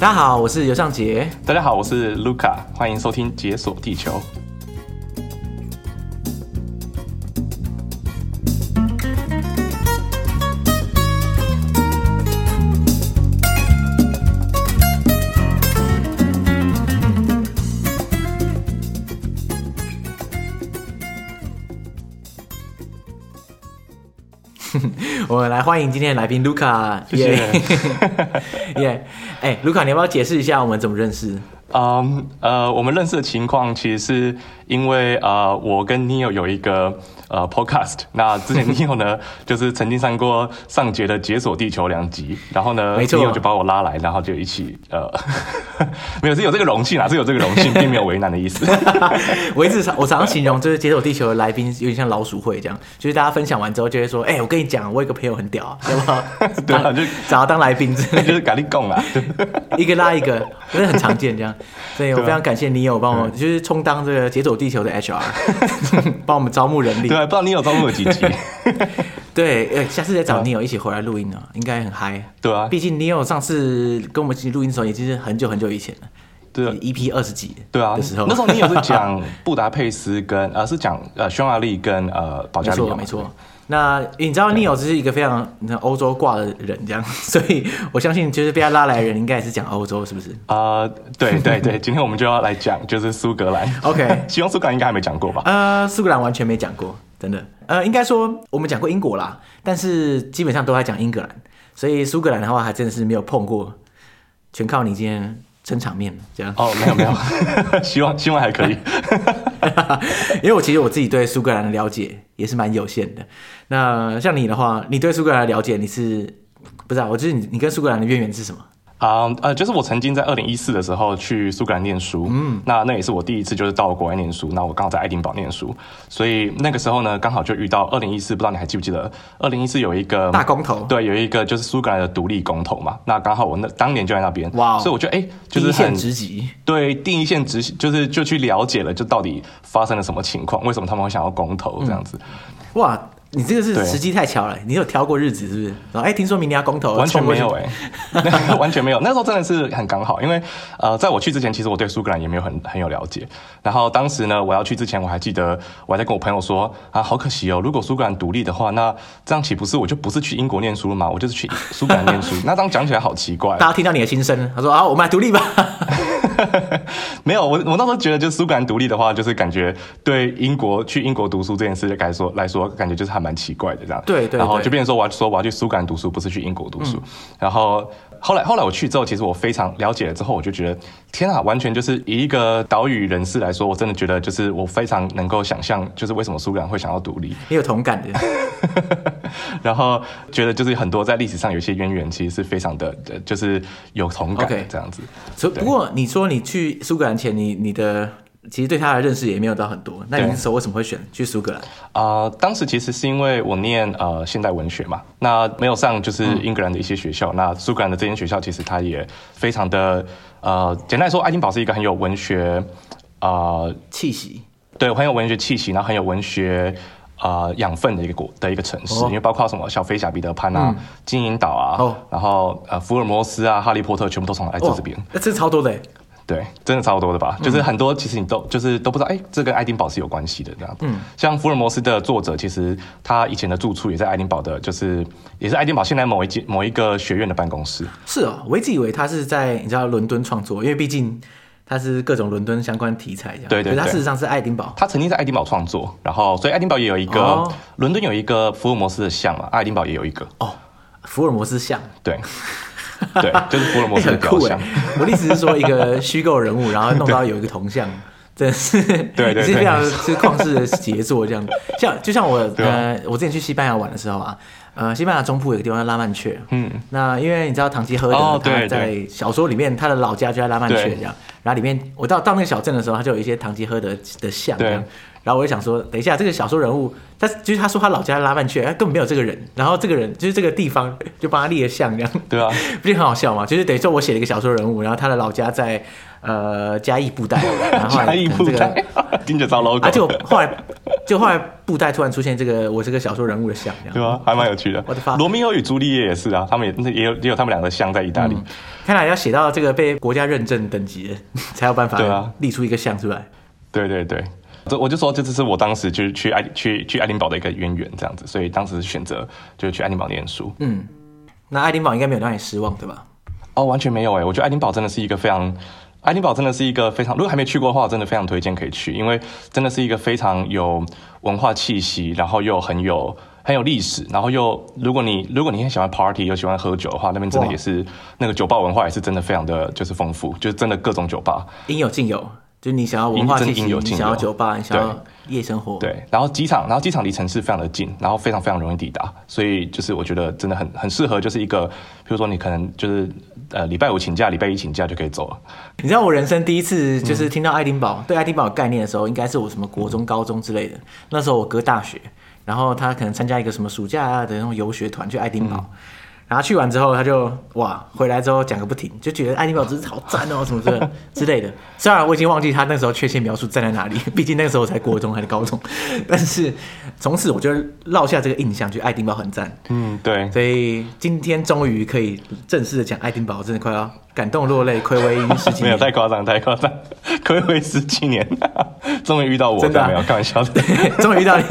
大家好，我是尤尚杰。大家好，我是 Luca，欢迎收听《解锁地球》。我们来欢迎今天的来宾卢卡，谢谢。耶，哎，卢卡，你要不要解释一下我们怎么认识？嗯，um, 呃，我们认识的情况其实是因为呃，我跟 Neo 有一个。呃，Podcast，那之前 Neo 呢，就是曾经上过上节的《解锁地球》两集，然后呢，Neo 就把我拉来，然后就一起呃，没有是有这个荣幸啦，是有这个荣幸，并没有为难的意思。我一直常我常常形容，就是《解锁地球》的来宾有点像老鼠会这样，就是大家分享完之后就会说，哎、欸，我跟你讲，我有个朋友很屌，要不要？对啊，就找他当来宾，就是咖喱贡啊，一个拉一个，真的很常见这样。所以我非常感谢你有帮我，就是充当这个《解走地球》的 HR，帮我们招募人力。对不知道你有招募了几集？对，呃，下次再找 Neo 一起回来录音呢，应该很嗨。对啊，毕竟 Neo 上次跟我们一起录音的时候，已经是很久很久以前了。对，EP 二十几。对啊，的时候，那时候 Neo 是讲 布达佩斯跟呃，是讲呃匈牙利跟呃保加利亚。没错，没错。那你知道 Neo 只是一个非常欧洲挂的人，这样，所以我相信就是被他拉来的人应该也是讲欧洲，是不是？啊、呃，对对对，今天我们就要来讲就是苏格兰。OK，希望苏格兰应该还没讲过吧？呃，苏格兰完全没讲过，真的。呃，应该说我们讲过英国啦，但是基本上都在讲英格兰，所以苏格兰的话还真的是没有碰过，全靠你今天。撑场面这样哦，没有没有，希望希望还可以，因为我其实我自己对苏格兰的了解也是蛮有限的。那像你的话，你对苏格兰的了解，你是不知道？我就是你，你跟苏格兰的渊源是什么？啊，uh, 呃，就是我曾经在二零一四的时候去苏格兰念书，嗯，那那也是我第一次就是到国外念书，那我刚好在爱丁堡念书，所以那个时候呢，刚好就遇到二零一四，不知道你还记不记得？二零一四有一个大公投，对，有一个就是苏格兰的独立公投嘛，那刚好我那当年就在那边，哇 Wow，所以我觉得哎，就是很直击，对，第一线直击，就是就去了解了，就到底发生了什么情况，为什么他们会想要公投这样子，嗯、哇。你这个是时机太巧了，你有挑过日子是不是？然后哎，听说明年要公投，完全没有哎，完全没有。那时候真的是很刚好，因为呃，在我去之前，其实我对苏格兰也没有很很有了解。然后当时呢，我要去之前，我还记得我还在跟我朋友说啊，好可惜哦，如果苏格兰独立的话，那这样岂不是我就不是去英国念书了吗？我就是去苏格兰念书。那这样讲起来好奇怪。大家听到你的心声，他说啊，我们来独立吧。没有，我我那时候觉得，就苏格兰独立的话，就是感觉对英国去英国读书这件事来说来说，感觉就是还蛮奇怪的这样。对，对对。然后就变成说，我要说我要去苏格兰读书，不是去英国读书。嗯、然后后来后来我去之后，其实我非常了解了之后，我就觉得天啊，完全就是以一个岛屿人士来说，我真的觉得就是我非常能够想象，就是为什么苏格兰会想要独立。也有同感的。然后觉得就是很多在历史上有一些渊源，其实是非常的，就是有同感这样子。Okay. 不过你说你去苏格兰前，你你的其实对他的认识也没有到很多。那你那时候为什么会选去苏格兰？啊、呃，当时其实是因为我念呃现代文学嘛，那没有上就是英格兰的一些学校。嗯、那苏格兰的这间学校其实它也非常的呃，简单来说，爱丁堡是一个很有文学啊、呃、气息，对，很有文学气息，然后很有文学。啊，养、呃、分的一个国的一个城市，哦、因为包括什么小飞侠、彼得潘啊、嗯、金银岛啊，哦、然后呃福尔摩斯啊、哈利波特全部都从来自这边。那这超多的，对，真的超多的吧？嗯、就是很多其实你都就是都不知道，哎，这跟爱丁堡是有关系的这样。嗯，像福尔摩斯的作者，其实他以前的住处也在爱丁堡的，就是也是爱丁堡现在某一间某一个学院的办公室。是哦，我一直以为他是在你知道伦敦创作，因为毕竟。他是各种伦敦相关题材这样，对对对。它事实上是爱丁堡，他曾经在爱丁堡创作，然后所以爱丁堡也有一个，伦、哦、敦有一个福尔摩斯的像嘛，爱丁堡也有一个。哦，福尔摩斯像，对，对，就是福尔摩斯的雕像。我的意思是说，一个虚构人物，然后弄到有一个铜像，真的是，对 是非常是旷世的杰作这样子。像就像我呃，我之前去西班牙玩的时候啊。呃，西班牙中部有个地方叫拉曼雀，嗯，那因为你知道唐吉诃德他在小说里面他的老家就在拉曼雀这样，然后里面我到到那个小镇的时候，他就有一些唐吉诃德的像，对。然后我就想说，等一下这个小说人物，他就是他说他老家拉曼雀，他根本没有这个人。然后这个人就是这个地方就帮他立了像，这样对啊，不是很好笑吗？就是等于说我写了一个小说人物，然后他的老家在呃嘉义布袋，然后嘉义布袋盯着招 logo，啊，就后来就后来布袋突然出现这个我这个小说人物的像，对啊，还蛮有趣的。我的发罗密欧与朱丽叶也是啊，他们也也有也有他们两个像在意大利。嗯、看来要写到这个被国家认证等级的，才有办法对啊立出一个像出来。对对对。这我就说，这只是我当时就是去爱去去爱丁堡的一个渊源，这样子，所以当时选择就是去爱丁堡念书。嗯，那爱丁堡应该没有让你失望，对吧？哦，完全没有哎，我觉得爱丁堡真的是一个非常，爱丁堡真的是一个非常，如果还没去过的话，我真的非常推荐可以去，因为真的是一个非常有文化气息，然后又很有很有历史，然后又如果你如果你很喜欢 party 又喜欢喝酒的话，那边真的也是那个酒吧文化也是真的非常的就是丰富，就是真的各种酒吧应有尽有。就你想要文化气息，你想要酒吧，你想要夜生活，对。然后机场，然后机场离城市非常的近，然后非常非常容易抵达，所以就是我觉得真的很很适合，就是一个，比如说你可能就是呃礼拜五请假，礼拜一请假就可以走了。你知道我人生第一次就是听到爱丁堡、嗯、对爱丁堡概念的时候，应该是我什么国中、高中之类的。那时候我哥大学，然后他可能参加一个什么暑假的那种游学团去爱丁堡。嗯然后去完之后，他就哇，回来之后讲个不停，就觉得爱丁堡真是好赞哦，什么这 之类的。虽然我已经忘记他那时候确切描述站在哪里，毕竟那个时候我才国中还是高中。但是 从此我就落下这个印象，觉得爱丁堡很赞。嗯，对。所以今天终于可以正式的讲爱丁堡，真的快要感动落泪，暌违十几年。没有太夸张，太夸张，暌违十几年，终于遇到我，真的、啊、没有开玩笑的，终于遇到你，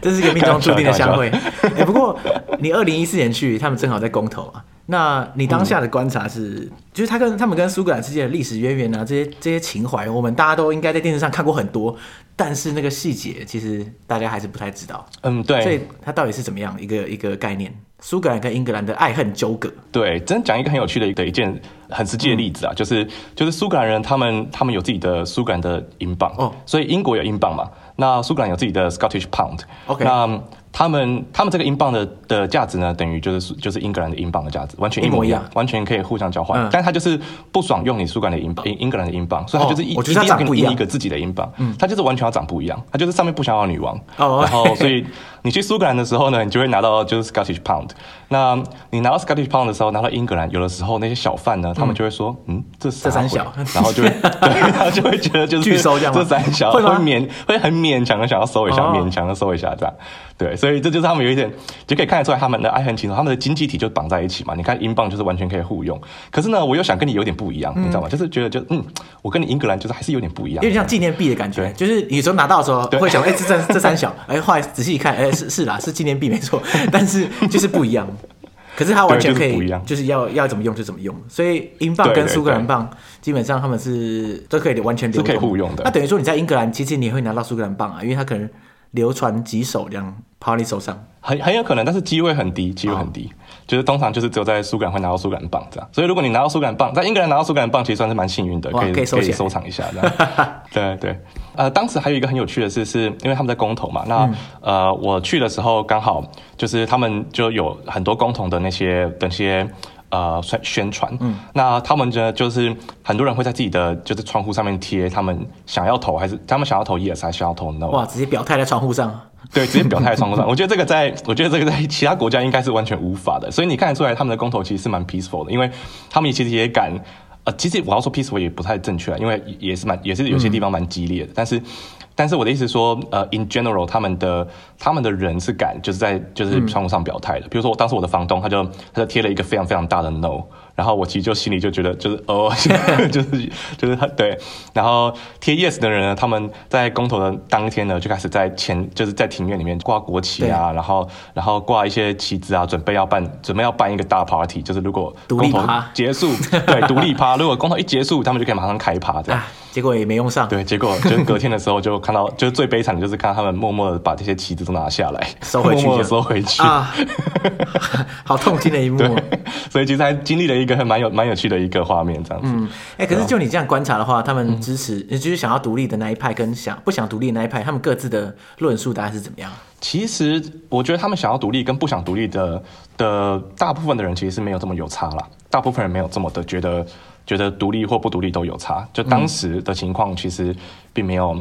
这是一个命中注定的相会。哎，不过你二零一四年去，他们正好在公投啊。那你当下的观察是，嗯、就是他跟他们跟苏格兰之间的历史渊源啊，这些这些情怀，我们大家都应该在电视上看过很多，但是那个细节其实大家还是不太知道。嗯，对。所以它到底是怎么样一个一个概念？苏格兰跟英格兰的爱恨纠葛。对，真讲一个很有趣的一的一件很实际的例子啊，嗯、就是就是苏格兰人他们他们有自己的苏格兰的英镑哦，所以英国有英镑嘛，那苏格兰有自己的 Scottish Pound。OK，那。他们他们这个英镑的的价值呢，等于就是就是英格兰的英镑的价值，完全一模一样，完全可以互相交换。嗯、但他就是不爽用你苏格兰的英英英格兰的英镑，所以他就是一、哦、一定要给你印一个自己的英镑。嗯，他就是完全要长不一样，他就是上面不想要女王。哦，然后所以你去苏格兰的时候呢，你就会拿到就是 Scottish Pound。那你拿到 Scottish Pound 的时候，拿到英格兰，有的时候那些小贩呢，他们就会说，嗯，这这三小，然后就会 对，然后就会觉得就是拒收这样，这三小会勉 会很勉强的想要收一下，勉强的收一下这样。对，所以这就是他们有一点就可以看得出来他们的爱恨情仇，他们的经济体就绑在一起嘛。你看英镑就是完全可以互用，可是呢，我又想跟你有点不一样，嗯、你知道吗？就是觉得就嗯，我跟你英格兰就是还是有点不一样，有点像纪念币的感觉。对就是有时候拿到的时候会想，哎对，这这这三小，哎，后来仔细一看，哎，是是啦，是纪念币没错，但是就是不一样。可是它完全可以，就是，就是要要怎么用就怎么用。所以英镑跟苏格兰镑基本上他们是都可以完全流通，是可以互用的。那等于说你在英格兰，其实你也会拿到苏格兰镑啊，因为它可能。流传几手这样跑你手上，很很有可能，但是机会很低，机会很低，哦、就是通常就是只有在苏格兰会拿到苏格兰镑这样，所以如果你拿到苏格兰镑，在英格兰拿到苏格兰镑，其实算是蛮幸运的，可以可以收，可以收藏一下这样。对 对，呃，当时还有一个很有趣的事，是因为他们在公投嘛，那、嗯、呃，我去的时候刚好就是他们就有很多公投的那些那些。呃，宣宣传，嗯，那他们呢，就是很多人会在自己的就是窗户上面贴他们想要投还是他们想要投 yes 还是想要投 no？哇，直接表态在窗户上，对，直接表态在窗户上。我觉得这个在，我觉得这个在其他国家应该是完全无法的。所以你看得出来，他们的公投其实是蛮 peaceful 的，因为他们其实也敢，呃，其实我要说 peaceful 也不太正确，因为也是蛮也是有些地方蛮激烈的，但是。但是我的意思说，呃，in general，他们的他们的人是敢就是在就是窗户上表态的。嗯、比如说，我当时我的房东他就他就贴了一个非常非常大的 no，然后我其实就心里就觉得就是哦，就是 就是他对。然后贴 yes 的人呢，他们在公投的当天呢，就开始在前就是在庭院里面挂国旗啊，然后然后挂一些旗子啊，准备要办准备要办一个大 party，就是如果公投结束，对，独立趴，如果公投一结束，他们就可以马上开趴这样。结果也没用上。对，结果就是隔天的时候就看到，就是最悲惨的就是看到他们默默的把这些旗子都拿下来，收回去，默默收回去啊，好痛心的一幕。对，所以其实还经历了一个很蛮有蛮有趣的一个画面，这样子。嗯，哎、欸，可是就你这样观察的话，他们支持，也、嗯、就是想要独立的那一派，跟想不想独立的那一派，他们各自的论述大概是怎么样？其实我觉得他们想要独立跟不想独立的的大部分的人其实是没有这么有差啦，大部分人没有这么的觉得。觉得独立或不独立都有差。就当时的情况其实并没有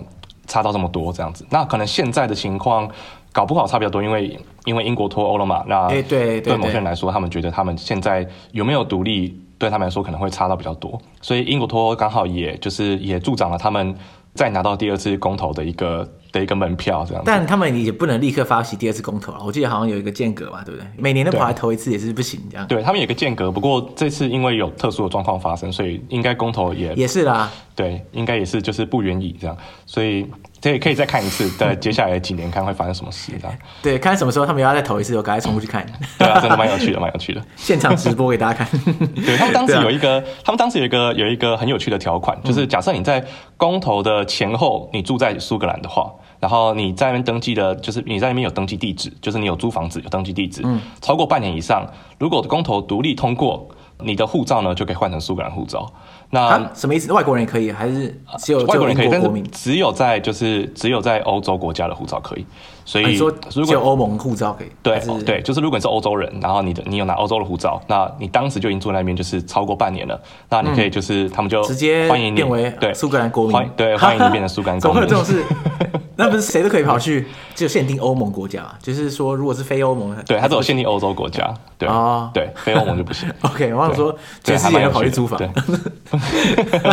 差到这么多这样子。那可能现在的情况搞不好差比较多，因为因为英国脱欧了嘛。那对对某些人来说，他们觉得他们现在有没有独立，对他们来说可能会差到比较多。所以英国脱欧刚好也就是也助长了他们再拿到第二次公投的一个。的一个门票这样，但他们也不能立刻发起第二次公投了。我记得好像有一个间隔嘛，对不对？每年都跑来投一次也是不行这样。对，他们有个间隔，不过这次因为有特殊的状况发生，所以应该公投也也是啦。对，应该也是就是不愿意这样，所以这也可以再看一次，在接下来几年看会发生什么事这样。对，看什么时候他们要再投一次，我赶快冲过去看。对啊，真的蛮有趣的，蛮有趣的。现场直播给大家看。对，他们当时有一个，啊、他们当时有一个有一个很有趣的条款，就是假设你在公投的前后你住在苏格兰的话。然后你在那边登记的，就是你在那边有登记地址，就是你有租房子有登记地址，嗯，超过半年以上，如果公投独立通过，你的护照呢就可以换成苏格兰护照。那什么意思？外国人也可以，还是只有外国人可以？但是只有在就是只有在欧洲国家的护照可以。所以说，如果欧盟护照可以，对对，就是如果你是欧洲人，然后你的你有拿欧洲的护照，那你当时就已经住在那边，就是超过半年了，那你可以就是他们就直接欢迎你变为对苏格兰国民，对 欢迎你变成苏格兰国民。这种事，那不是谁都可以跑去，只有限定欧盟国家，就是说如果是非欧盟，对，它只有限定欧洲国家，对对，非欧盟就不行。OK，我想说，全世界要跑去租房。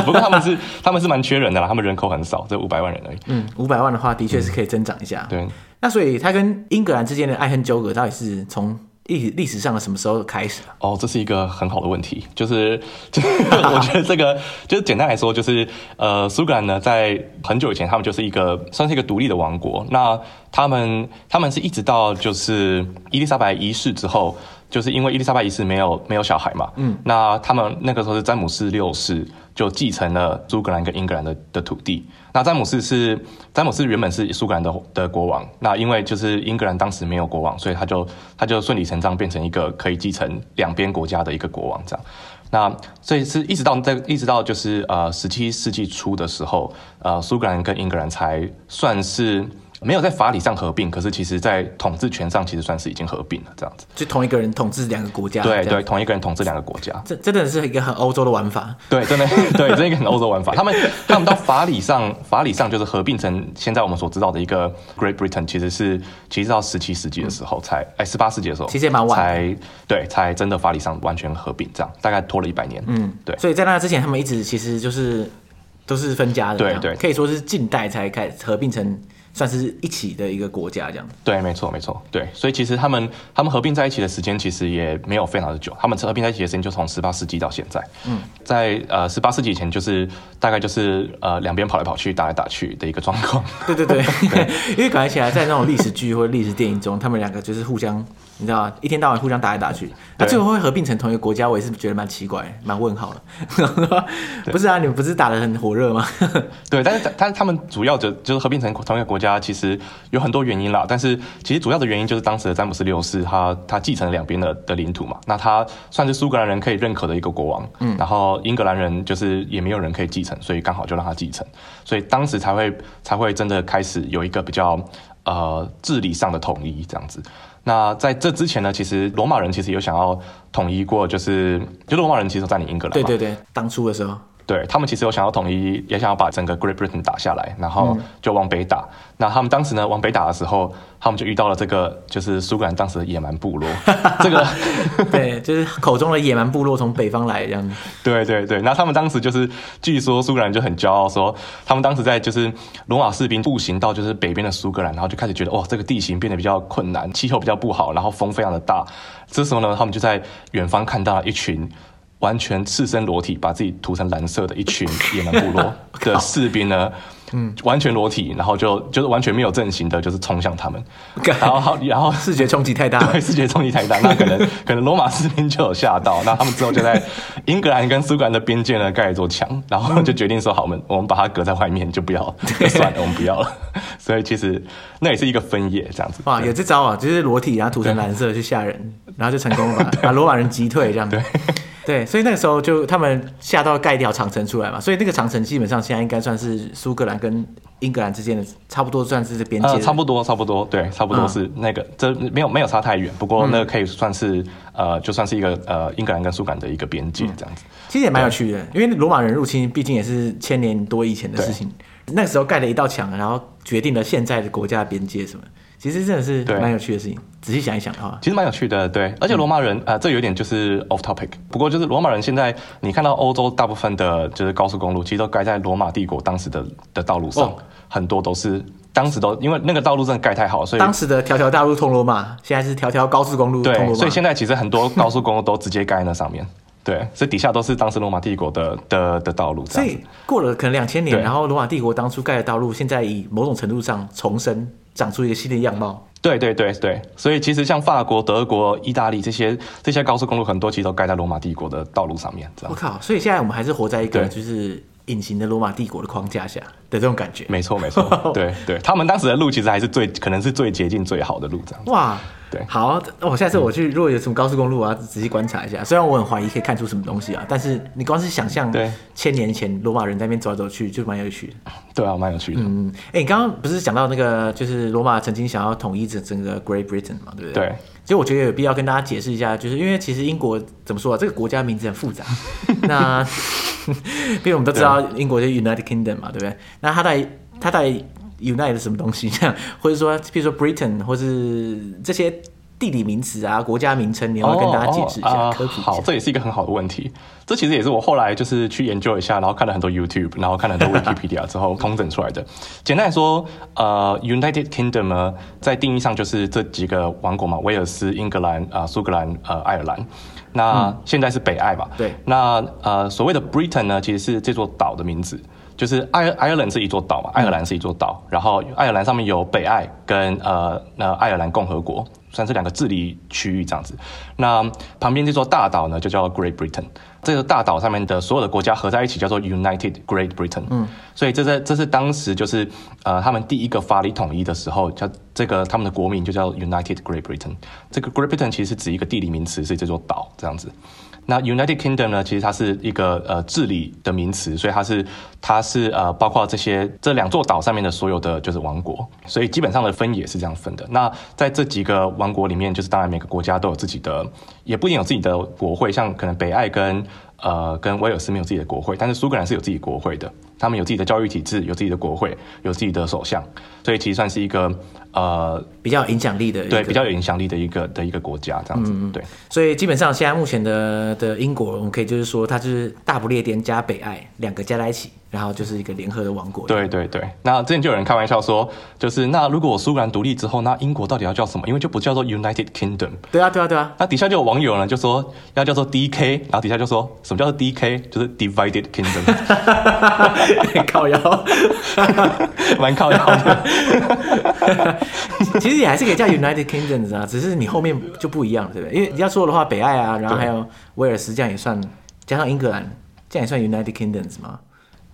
不过他们是他们是蛮缺人的啦，他们人口很少，这五百万人而已。嗯，五百万的话，的确是可以增长一下。对。那所以他跟英格兰之间的爱恨纠葛到底是从历历史上的什么时候开始？哦，这是一个很好的问题，就是，就 我觉得这个就是简单来说，就是呃，苏格兰呢，在很久以前，他们就是一个算是一个独立的王国。那他们他们是一直到就是伊丽莎白一世之后，就是因为伊丽莎白一世没有没有小孩嘛，嗯，那他们那个时候是詹姆斯六世就继承了苏格兰跟英格兰的的土地。那詹姆斯是詹姆斯原本是苏格兰的的国王，那因为就是英格兰当时没有国王，所以他就他就顺理成章变成一个可以继承两边国家的一个国王这样。那所以是一直到在一直到就是呃十七世纪初的时候，呃苏格兰跟英格兰才算是。没有在法理上合并，可是其实在统治权上，其实算是已经合并了，这样子。就同一个人统治两个国家。对对，同一个人统治两个国家。这真的是一个很欧洲的玩法。对，真的 对，这是一个很欧洲玩法。他们他们到法理上，法理上就是合并成现在我们所知道的一个 Great Britain，其实是其实到十七世纪的时候才，哎、嗯，十八世纪的时候，其实也蛮晚，才对，才真的法理上完全合并，这样大概拖了一百年。嗯，对。所以在那之前，他们一直其实就是都是分家的，对对，可以说是近代才开始合并成。算是一起的一个国家这样。对，没错，没错，对，所以其实他们他们合并在一起的时间其实也没有非常的久，他们合并在一起的时间就从十八世纪到现在。嗯，在呃十八世纪以前就是大概就是呃两边跑来跑去打来打去的一个状况。对对对，对 因为感觉起来在那种历史剧或者历史电影中，他们两个就是互相。你知道一天到晚互相打来打去，那最后会合并成同一个国家，我也是觉得蛮奇怪，蛮问号的。不是啊，你们不是打得很火热吗？对，但是他他们主要就就是合并成同一个国家，其实有很多原因啦。但是其实主要的原因就是当时的詹姆斯六世他他继承了两边的的领土嘛，那他算是苏格兰人可以认可的一个国王，嗯，然后英格兰人就是也没有人可以继承，所以刚好就让他继承，所以当时才会才会真的开始有一个比较呃治理上的统一这样子。那在这之前呢，其实罗马人其实有想要统一过，就是就罗马人其实占领英格兰。对对对，当初的时候。对，他们其实有想要统一，也想要把整个 Great Britain 打下来，然后就往北打。嗯、那他们当时呢，往北打的时候，他们就遇到了这个，就是苏格兰当时的野蛮部落。这个对，就是口中的野蛮部落从北方来这样。对对对，那他们当时就是，据说苏格兰就很骄傲说，他们当时在就是罗马士兵步行到就是北边的苏格兰，然后就开始觉得哇，这个地形变得比较困难，气候比较不好，然后风非常的大。这时候呢，他们就在远方看到了一群。完全赤身裸体，把自己涂成蓝色的一群野蛮部落 的士兵呢，嗯，完全裸体，然后就就是完全没有阵型的，就是冲向他们，然后好，然后 视觉冲击太大，对，视觉冲击太大，那可能 可能罗马士兵就有吓到，那他们之后就在英格兰跟苏格兰的边界呢盖了一座墙，然后就决定说好，我们我们把它隔在外面，就不要，就算了，我们不要了。所以其实那也是一个分野，这样子。哇，有这招啊，就是裸体然后涂成蓝色去吓人，然后就成功了把把罗马人击退这样。对。对，所以那个时候就他们下到盖一条长城出来嘛，所以那个长城基本上现在应该算是苏格兰跟英格兰之间的差不多算是这边界、呃，差不多差不多，对，差不多是那个，嗯、这没有没有差太远，不过那个可以算是、嗯、呃，就算是一个呃英格兰跟苏格兰的一个边界这样子。其实也蛮有趣的，因为罗马人入侵毕竟也是千年多以前的事情，那个时候盖了一道墙，然后决定了现在的国家的边界什么。其实真的是蛮有趣的事情，仔细想一想的话，其实蛮有趣的。对，而且罗马人啊、嗯呃，这有点就是 off topic。不过就是罗马人现在，你看到欧洲大部分的就是高速公路，其实都盖在罗马帝国当时的的道路上，哦、很多都是当时都因为那个道路真的盖太好，所以当时的条条大路通罗马，现在是条条高速公路通罗马。对，所以现在其实很多高速公路都直接盖在那上面。对，所以底下都是当时罗马帝国的的的道路。所以过了可能两千年，然后罗马帝国当初盖的道路，现在以某种程度上重生。长出一个新的样貌。对对对对，所以其实像法国、德国、意大利这些这些高速公路，很多其实都盖在罗马帝国的道路上面。我靠！所以现在我们还是活在一个就是隐形的罗马帝国的框架下的这种感觉。没错没错，对对，他们当时的路其实还是最可能是最捷径最好的路，这样。哇！对，好，我下次我去，如果有什么高速公路，我要仔细观察一下。虽然我很怀疑可以看出什么东西啊，但是你光是想象，对，千年前罗马人在那边走来走去，就蛮有趣的。对啊，蛮有趣的。嗯，哎、欸，你刚刚不是讲到那个，就是罗马曾经想要统一整整个 Great Britain 嘛，对不对？对。其实我觉得有必要跟大家解释一下，就是因为其实英国怎么说啊，这个国家名字很复杂。那，因为我们都知道英国就是 United Kingdom 嘛，对不对？那它在它在 United 什么东西这样，或者说，比如说 Britain，或是这些。地理名词啊，国家名称，你要跟大家解释一下，哦哦、科普一下。好，这也是一个很好的问题。这其实也是我后来就是去研究一下，然后看了很多 YouTube，然后看了很多 Wikipedia 之后 通整出来的。简单来说，呃，United Kingdom 呢，在定义上就是这几个王国嘛，威尔斯、英格兰、啊、呃、苏格兰、呃、爱尔兰。那现在是北爱嘛？对。那呃，所谓的 Britain 呢，其实是这座岛的名字，就是爱爱尔兰是一座岛嘛，爱尔兰是一座岛，然后爱尔兰上面有北爱跟呃那爱尔兰共和国。算是两个治理区域这样子，那旁边这座大岛呢，就叫 Great Britain。这个大岛上面的所有的国家合在一起叫做 United Great Britain。嗯，所以这是这是当时就是呃他们第一个法理统一的时候，叫这个他们的国名就叫 United Great Britain。这个 Great Britain 其实是指一个地理名词，是这座岛这样子。那 United Kingdom 呢，其实它是一个呃治理的名词，所以它是它是呃包括这些这两座岛上面的所有的就是王国，所以基本上的分也是这样分的。那在这几个王国里面，就是当然每个国家都有自己的，也不一定有自己的国会，像可能北爱跟呃跟威尔斯没有自己的国会，但是苏格兰是有自己国会的，他们有自己的教育体制，有自己的国会，有自己的首相，所以其实算是一个。呃，比较有影响力的，对，比较有影响力的一个的一个国家，这样子，嗯、对。所以基本上现在目前的的英国，我们可以就是说，它就是大不列颠加北爱两个加在一起。然后就是一个联合的王国。对对对，那之前就有人开玩笑说，就是那如果我苏格兰独立之后，那英国到底要叫什么？因为就不叫做 United Kingdom。对啊对啊对啊。那底下就有网友呢就说要叫做 DK，然后底下就说什么叫做 DK？就是 Divided Kingdom。靠腰，蛮靠腰的。其实也还是可以叫 United Kingdoms 啊，只是你后面就不一样，对不对？因为你要说的话，北爱啊，然后还有威尔斯，这样也算，加上英格兰，这样也算 United Kingdoms 吗？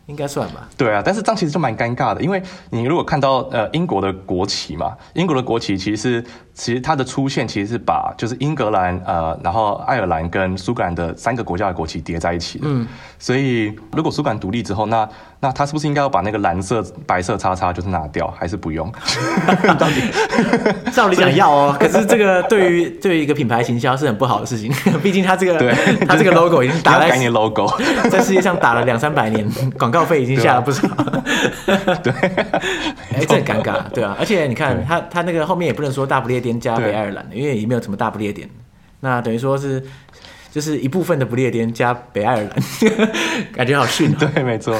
应该算吧。对啊，但是这样其实就蛮尴尬的，因为你如果看到呃英国的国旗嘛，英国的国旗其实是其实它的出现其实是把就是英格兰呃然后爱尔兰跟苏格兰的三个国家的国旗叠在一起的。嗯。所以如果苏格兰独立之后，那那他是不是应该要把那个蓝色白色叉叉就是拿掉，还是不用？到底 照理讲要哦，可是这个对于对于一个品牌行销是很不好的事情，毕竟他这个对他这个 logo 已经打在 logo 在世界上打了两三百年广。告费已经下了不少，对，哎、欸，这很尴尬，对啊，而且你看他他那个后面也不能说大不列颠加北爱尔兰，因为也没有什么大不列颠，那等于说是就是一部分的不列颠加北爱尔兰，感觉好逊、喔。对，没错，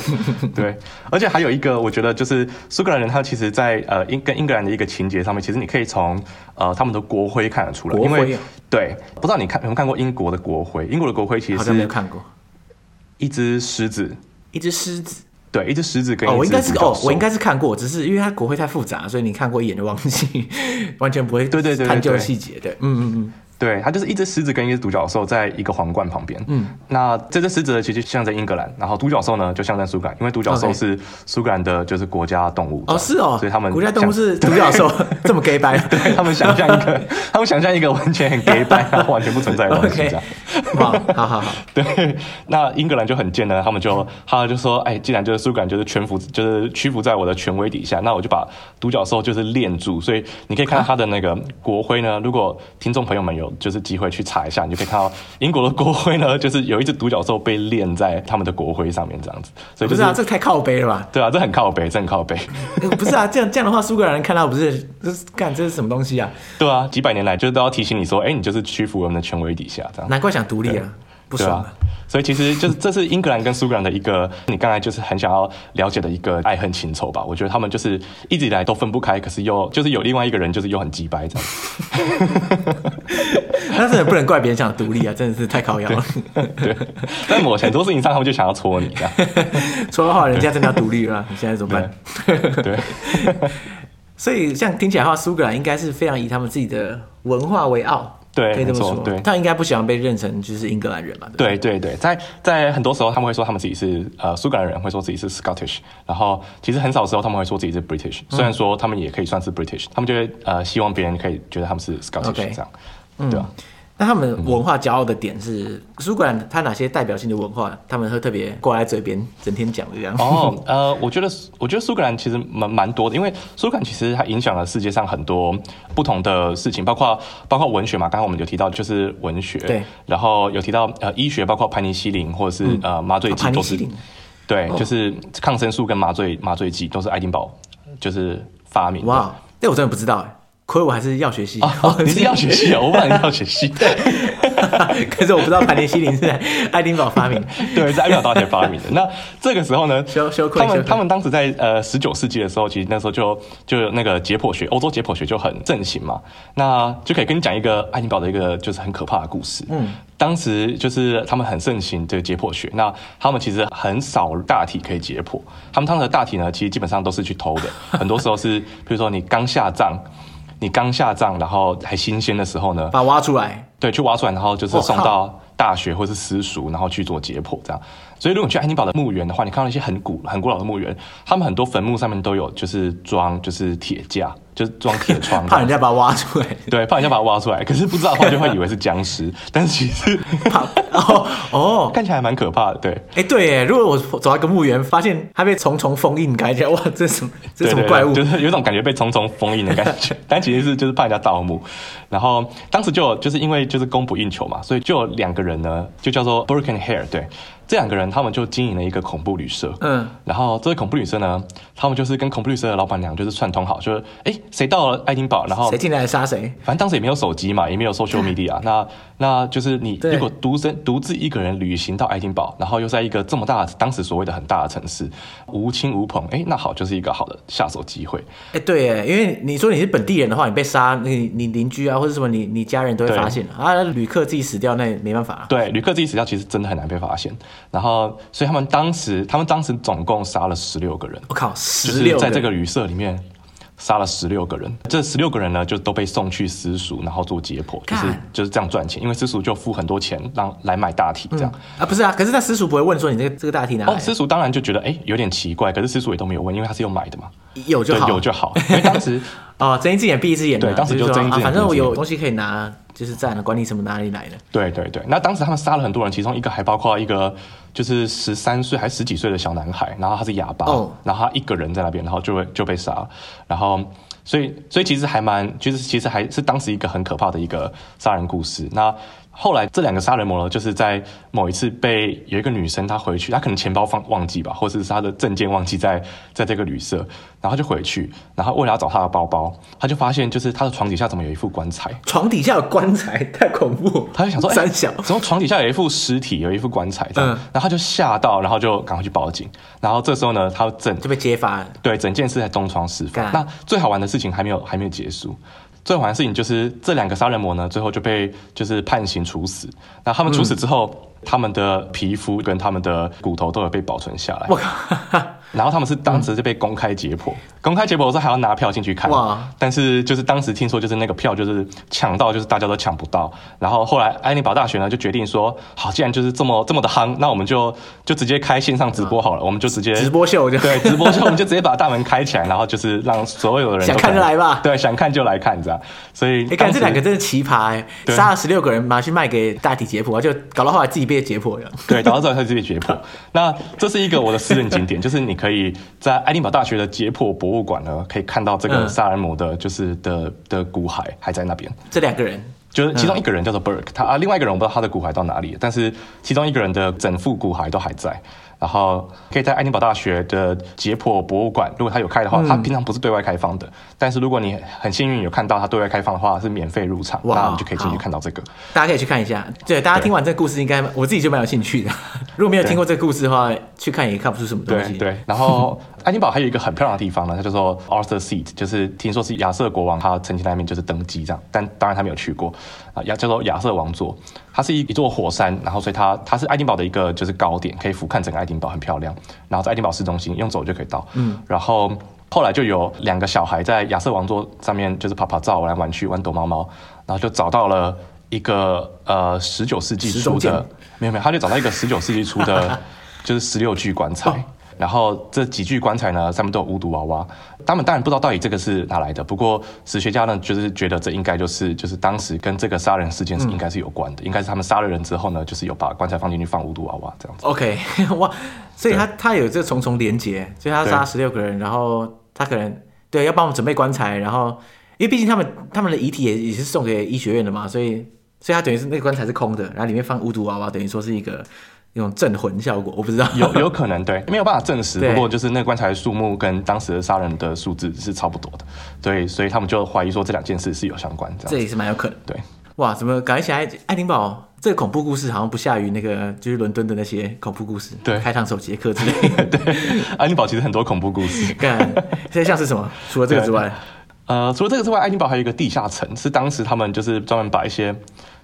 对，而且还有一个，我觉得就是苏格兰人，他其实在呃英跟英格兰的一个情节上面，其实你可以从呃他们的国徽看得出来，因为对，不知道你看有没有看过英国的国徽？英国的国徽其实是没有看过，一只狮子。一只狮子，对，一只狮子跟哦，我应该是哦，我应该是看过，只是因为它国徽太复杂，所以你看过一眼就忘记，完全不会对对对探究细节，对，嗯嗯嗯，对，它就是一只狮子跟一只独角兽在一个皇冠旁边。嗯，那这只狮子呢，其实象征英格兰，然后独角兽呢就象征苏格兰，因为独角兽是苏格兰的，就是国家动物。哦，是哦，所以他们国家动物是独角兽，这么 gay 掰。对，他们想象一个，他们想象一个完全很 gay 掰，然后完全不存在的东西这样。好好好好。对，那英格兰就很贱呢，他们就他就说，哎，既然就是苏格兰就是全服，就是屈服在我的权威底下，那我就把独角兽就是链住。所以你可以看到他的那个国徽呢，如果听众朋友们有就是机会去查一下，你就可以看到英国的国徽呢，就是有一只独角兽被链在他们的国徽上面这样子。所以就是、不是啊，这太靠背了吧？对啊，这很靠背，这很靠背。不是啊，这样这样的话，苏格兰人看到不是，这是干这是什么东西啊？对啊，几百年来就是都要提醒你说，哎，你就是屈服我们的权威底下这样。难怪想独立啊。对啊，所以其实就是这是英格兰跟苏格兰的一个，你刚才就是很想要了解的一个爱恨情仇吧？我觉得他们就是一直以来都分不开，可是又就是有另外一个人就是又很鸡掰这样。但是也不能怪别人想独立啊，真的是太靠腰了。对，在某很多事情上，他们就想要戳你这样，戳的话，人家真的要独立了，你现在怎么办？对。对所以这样听起来的话，苏格兰应该是非常以他们自己的文化为傲。对，可以这么说。对，他应该不喜欢被认成就是英格兰人嘛？对对对，在在很多时候他们会说他们自己是呃苏格兰人，会说自己是 Scottish，然后其实很少时候他们会说自己是 British，虽然说他们也可以算是 British，他们就会呃希望别人可以觉得他们是 Scottish. 这样，嗯、对吧？那他们文化骄傲的点是苏格兰，它哪些代表性的文化他们会特别挂在嘴边，整天讲的这样？哦，呃，我觉得我觉得苏格兰其实蛮蛮多的，因为苏格兰其实它影响了世界上很多不同的事情，包括包括文学嘛，刚刚我们有提到就是文学，对，然后有提到呃医学，包括盘尼西林或者是、嗯、呃麻醉剂都是，对，就是抗生素跟麻醉麻醉剂都是爱丁堡就是发明的。哇，那我真的不知道哎。亏我还是药学系，哦，你是药学系啊？我本来是药学系，对。可是我不知道盘尼西林是在 爱丁堡发明，对，是爱丁堡大学发明的。那这个时候呢，羞羞愧，他们他们当时在呃十九世纪的时候，其实那时候就就有那个解剖学，欧洲解剖学就很盛行嘛。那就可以跟你讲一个爱丁堡的一个就是很可怕的故事。嗯，当时就是他们很盛行这个解剖学，那他们其实很少大体可以解剖，他们当时的大体呢，其实基本上都是去偷的，很多时候是比如说你刚下葬。你刚下葬，然后还新鲜的时候呢，把它挖出来，对，去挖出来，然后就是送到大学或是私塾，然后去做解剖，这样。所以如果你去爱丁堡的墓园的话，你看到一些很古、很古老的墓园，他们很多坟墓上面都有，就是装就是铁架。就是装铁窗，怕人家把它挖出来。对，怕人家把它挖出来。可是不知道的话，就会以为是僵尸。但是其实 怕哦哦，看起来还蛮可怕的。对，哎、欸，对耶。如果我走到一个墓园，发现它被重重封印，感觉哇，这什么？这什么怪物？就是有种感觉被重重封印的感觉。但其实是就是怕人家盗墓。然后当时就就是因为就是供不应求嘛，所以就有两个人呢，就叫做 Burke and Hare。对。这两个人，他们就经营了一个恐怖旅社。嗯，然后这个恐怖旅社呢，他们就是跟恐怖旅社的老板娘就是串通好，就是哎，谁到了爱丁堡，然后谁进来杀谁。反正当时也没有手机嘛，也没有 social media。那 那就是你如果独身独自一个人旅行到爱丁堡，然后又在一个这么大的当时所谓的很大的城市，无亲无朋，哎，那好，就是一个好的下手机会。哎，对，哎，因为你说你是本地人的话，你被杀，你你邻居啊或者什么，你你家人都会发现啊。旅客自己死掉，那也没办法。对，旅客自己死掉，其实真的很难被发现。然后。所以他们当时，他们当时总共杀了十六个人。我靠，十六！就是在这个旅社里面杀了十六个人。这十六个人呢，就都被送去私塾，然后做解剖，就是就是这样赚钱。因为私塾就付很多钱让来买大体，这样、嗯、啊，不是啊？可是那私塾不会问说你这个这个大体哪？哦，私塾当然就觉得哎、欸、有点奇怪，可是私塾也都没有问，因为他是用买的嘛，有就好，有就好。因为当时 哦，睁一只眼闭一只眼，对，当时就睁一只眼、啊，反正我有东西可以拿，就是在管你什么哪里来的。对对对，那当时他们杀了很多人，其中一个还包括一个。就是十三岁还十几岁的小男孩，然后他是哑巴，oh. 然后他一个人在那边，然后就会就被杀，然后所以所以其实还蛮，就是其实还是当时一个很可怕的一个杀人故事。那。后来这两个杀人魔呢，就是在某一次被有一个女生她回去，她可能钱包放忘记吧，或者是她的证件忘记在在这个旅社，然后就回去，然后为了要找她的包包，她就发现就是她的床底下怎么有一副棺材？床底下有棺材，太恐怖！她就想说，三小，怎么床底下有一副尸体，有一副棺材？嗯，然后她就吓到，然后就赶快去报警。然后这时候呢，她整就被揭发了，对，整件事才东窗事发。那最好玩的事情还没有还没有结束。最后的事情就是这两个杀人魔呢，最后就被就是判刑处死。那他们处死之后，他们的皮肤跟他们的骨头都有被保存下来。我靠！然后他们是当时就被公开解剖，嗯、公开解剖的时候还要拿票进去看。哇！但是就是当时听说就是那个票就是抢到，就是大家都抢不到。然后后来爱丁堡大学呢就决定说，好，既然就是这么这么的夯，那我们就就直接开线上直播好了，啊、我们就直接直播秀就对直播秀，我们就直接把大门开起来，然后就是让所有的人想看就来吧，对，想看就来看这样。所以你看这两个真是奇葩哎，杀了十六个人，拿去卖给大体解剖，就搞到后来自己被解剖了。对，打到最后他自己解剖。那这是一个我的私人景点，就是你可以在。爱丁堡大学的解剖博物馆呢，可以看到这个萨尔姆的，就是的的骨骸还在那边。这两个人，就是其中一个人叫做 Burke，他啊，另外一个人我不知道他的骨骸到哪里，但是其中一个人的整副骨骸都还在。然后可以在爱丁堡大学的解剖博物馆，如果它有开的话，他、嗯、平常不是对外开放的。但是如果你很幸运有看到它对外开放的话，是免费入场，哇那你就可以进去看到这个。大家可以去看一下。对，大家听完这个故事，应该我自己就蛮有兴趣的。如果没有听过这个故事的话，去看也看不出什么东西。对，对。然后爱丁堡还有一个很漂亮的地方呢，它叫做 Arthur Seat，就是听说是亚瑟国王他曾经在那边就是登基这样，但当然他没有去过啊，亚叫做亚瑟王座。它是一一座火山，然后所以它它是爱丁堡的一个就是高点，可以俯瞰整个爱丁堡，很漂亮。然后在爱丁堡市中心用走就可以到。嗯，然后后来就有两个小孩在亚瑟王座上面就是跑跑走，玩来玩去，玩躲猫猫，然后就找到了一个呃十九世纪初的，没有没有，他就找到一个十九世纪初的，就是十六具棺材。然后这几具棺材呢，上面都有巫毒娃娃。他们当然不知道到底这个是哪来的，不过史学家呢，就是觉得这应该就是就是当时跟这个杀人事件是应该是有关的，嗯、应该是他们杀了人之后呢，就是有把棺材放进去放巫毒娃娃这样子。OK，哇，所以他他有这重重连结，所以他杀十六个人，然后他可能对要帮我们准备棺材，然后因为毕竟他们他们的遗体也也是送给医学院的嘛，所以所以他等于是那个棺材是空的，然后里面放巫毒娃娃，等于说是一个。那种镇魂效果，我不知道，有有可能对，没有办法证实。不过就是那个棺材的数目跟当时的杀人的数字是差不多的，对，所以他们就怀疑说这两件事是有相关。这样这也是蛮有可能。对，哇，怎么感觉起来爱丁堡这个恐怖故事好像不下于那个就是伦敦的那些恐怖故事？对，开膛手杰克之类的。对，爱丁堡其实很多恐怖故事。看，现在像是什么？除了这个之外，呃，除了这个之外，爱丁堡还有一个地下城，是当时他们就是专门把一些。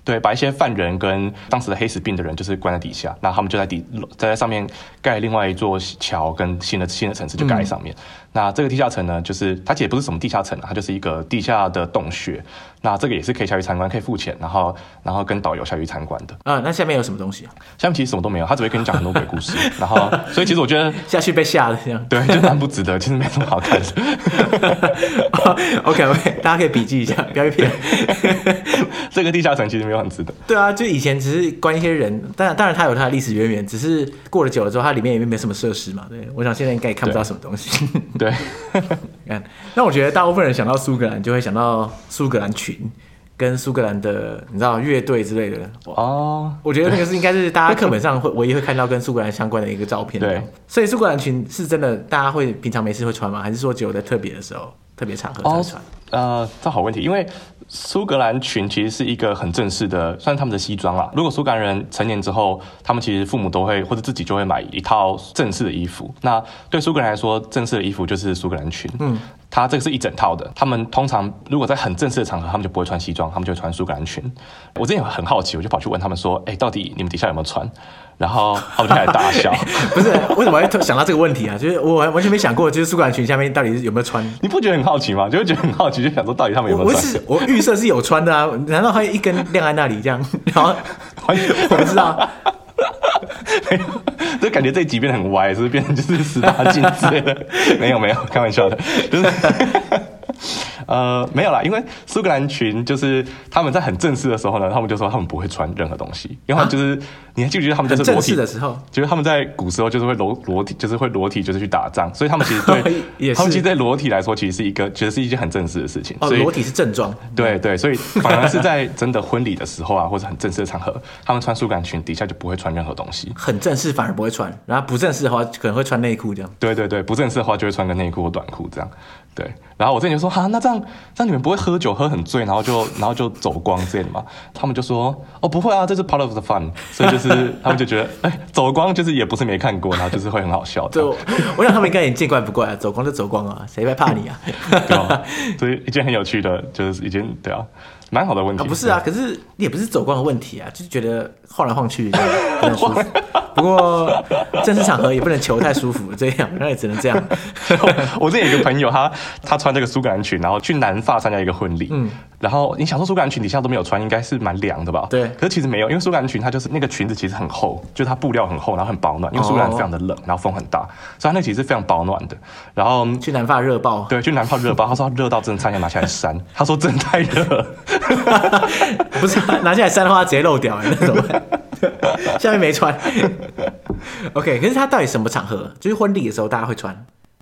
对，把一些犯人跟当时的黑死病的人，就是关在底下，那他们就在底在上面盖另外一座桥，跟新的新的城市就盖在上面。那这个地下城呢，就是它其实也不是什么地下城，它就是一个地下的洞穴。那这个也是可以下去参观，可以付钱，然后然后跟导游下去参观的。啊，那下面有什么东西啊？下面其实什么都没有，他只会跟你讲很多鬼故事。然后，所以其实我觉得下去被吓了这样。对，就蛮不值得，其实没什么好看的。OK OK，大家可以笔记一下，不要被骗。这个地下城其实没有很值得。对啊，就以前只是关一些人，当然当然它有它的历史渊源，只是过了久了之后，它里面也没什么设施嘛。对，我想现在应该也看不到什么东西。对，看，那我觉得大部分人想到苏格兰，就会想到苏格兰群。跟苏格兰的你知道乐队之类的哦，我觉得那个是应该是大家课本上会唯一会看到跟苏格兰相关的一个照片。对，所以苏格兰裙是真的，大家会平常没事会穿吗？还是说只有在特别的时候、特别场合才穿？呃，这好问题，因为苏格兰裙其实是一个很正式的，算是他们的西装啦。如果苏格兰人成年之后，他们其实父母都会或者自己就会买一套正式的衣服。那对苏格兰来说，正式的衣服就是苏格兰裙。嗯。它这个是一整套的，他们通常如果在很正式的场合，他们就不会穿西装，他们就穿苏格兰裙。我之前很好奇，我就跑去问他们说：“哎，到底你们底下有没有穿？”然后他们就开始大笑。不是，为什么会想到这个问题啊？就是我完全没想过，就是苏格兰裙下面到底是有没有穿？你不觉得很好奇吗？就会觉得很好奇，就想说到底他们有没有穿？我是我预设是有穿的啊，难道还有一根晾在那里这样？然后 我不知道。就感觉这几边很歪，是不是变成就是十八禁之类的？没有没有，开玩笑的，就是。呃，没有啦，因为苏格兰群就是他们在很正式的时候呢，他们就说他们不会穿任何东西，因为就是、啊、你还记不记得他们就是裸体的时候，就是他们在古时候就是会裸裸体，就是会裸体就是去打仗，所以他们其实对，他们其实，在裸体来说，其实是一个觉得是一件很正式的事情。哦，所以裸体是正装。对对，所以反而是在真的婚礼的时候啊，或者很正式的场合，他们穿苏格兰裙底下就不会穿任何东西。很正式反而不会穿，然后不正式的话可能会穿内裤这样。对对对，不正式的话就会穿个内裤或短裤这样。对，然后我之前就说哈，那这样。样这样你们不会喝酒喝很醉，然后就然后就走光之类的吗？他们就说哦不会啊，这是 part of the fun，所以就是他们就觉得 哎走光就是也不是没看过，然后就是会很好笑。对我想他们应该也见怪不怪啊，走光就走光啊，谁会怕你啊？对啊，所以一件很有趣的，就是一件对啊。蛮好的问题，啊、不是啊，可是也不是走光的问题啊，就是觉得晃来晃去 很舒服。不过正式场合也不能求太舒服，这样那也只能这样。我这有一个朋友，他他穿这个苏格兰裙，然后去南法参加一个婚礼。嗯，然后你想说苏格兰裙底下都没有穿，应该是蛮凉的吧？对。可是其实没有，因为苏格兰裙它就是那个裙子其实很厚，就是它布料很厚，然后很保暖。因为苏格兰非常的冷，然后风很大，所以它那其实是非常保暖的。然后去南法热爆，对，去南法热爆。他说他热到真的差点拿起来扇，他说真的太热。不是拿下来扇的话，直接漏掉了那种。下面没穿。OK，可是他到底什么场合？就是婚礼的时候大家会穿，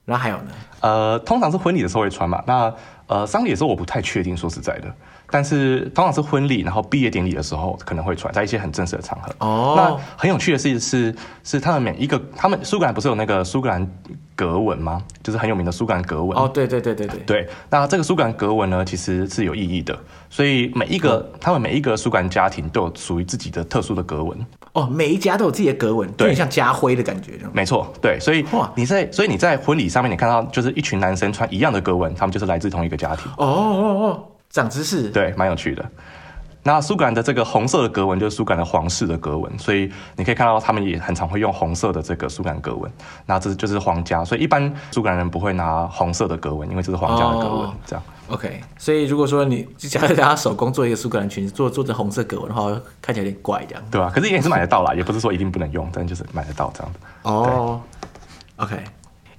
然后还有呢？呃，通常是婚礼的时候会穿嘛。那呃，丧礼的时候我不太确定，说实在的。但是通常是婚礼，然后毕业典礼的时候可能会穿，在一些很正式的场合。哦。那很有趣的是，是是他们每一个，他们苏格兰不是有那个苏格兰格纹吗？就是很有名的苏格兰格纹。哦，对对对对对。对，那这个苏格兰格纹呢，其实是有意义的。所以每一个、嗯、他们每一个苏格兰家庭都有属于自己的特殊的格纹。哦，每一家都有自己的格纹，对，有点像家徽的感觉。没错，对。所以你在所以你在婚礼上面，你看到就是一群男生穿一样的格纹，他们就是来自同一个家庭。哦哦哦。长知识，对，蛮有趣的。那苏格兰的这个红色的格纹就是苏格兰的皇室的格纹，所以你可以看到他们也很常会用红色的这个苏格兰格纹。那这就是皇家，所以一般苏格兰人不会拿红色的格纹，因为这是皇家的格纹。这样。OK，所以如果说你就假设大家手工做一个苏格兰裙子，做做成红色格纹的话，看起来有点怪，这样。对啊，可是也是买得到啦，也不是说一定不能用，但就是买得到这样子。哦，OK。